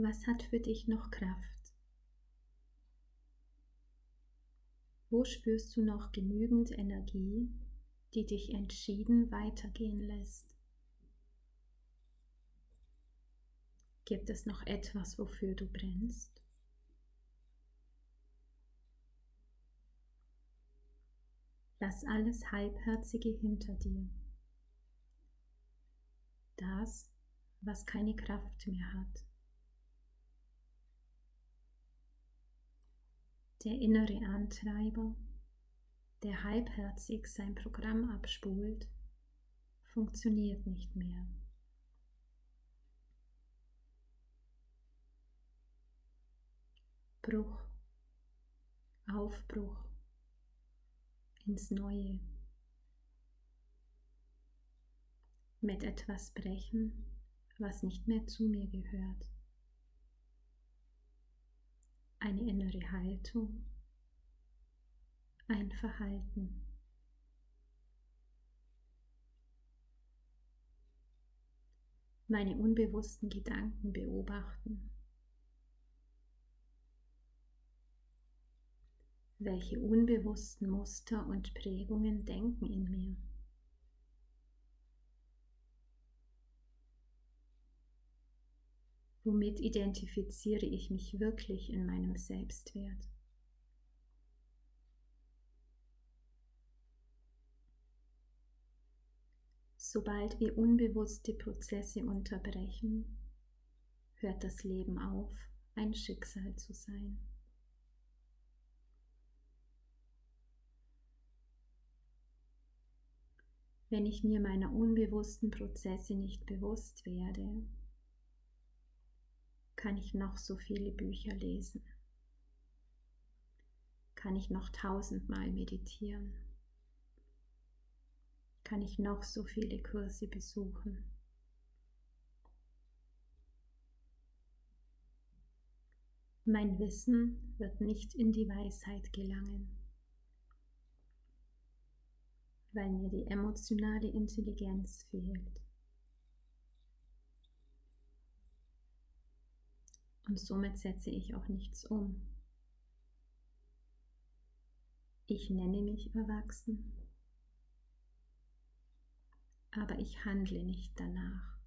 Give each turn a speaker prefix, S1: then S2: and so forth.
S1: Was hat für dich noch Kraft? Wo spürst du noch genügend Energie, die dich entschieden weitergehen lässt? Gibt es noch etwas, wofür du brennst? Lass alles Halbherzige hinter dir. Das, was keine Kraft mehr hat. Der innere Antreiber, der halbherzig sein Programm abspult, funktioniert nicht mehr. Bruch, Aufbruch ins Neue. Mit etwas brechen, was nicht mehr zu mir gehört. Eine innere Haltung, ein Verhalten. Meine unbewussten Gedanken beobachten. Welche unbewussten Muster und Prägungen denken in mir? Womit identifiziere ich mich wirklich in meinem Selbstwert? Sobald wir unbewusste Prozesse unterbrechen, hört das Leben auf, ein Schicksal zu sein. Wenn ich mir meiner unbewussten Prozesse nicht bewusst werde, kann ich noch so viele Bücher lesen, kann ich noch tausendmal meditieren, kann ich noch so viele Kurse besuchen. Mein Wissen wird nicht in die Weisheit gelangen weil mir die emotionale Intelligenz fehlt. Und somit setze ich auch nichts um. Ich nenne mich erwachsen, aber ich handle nicht danach.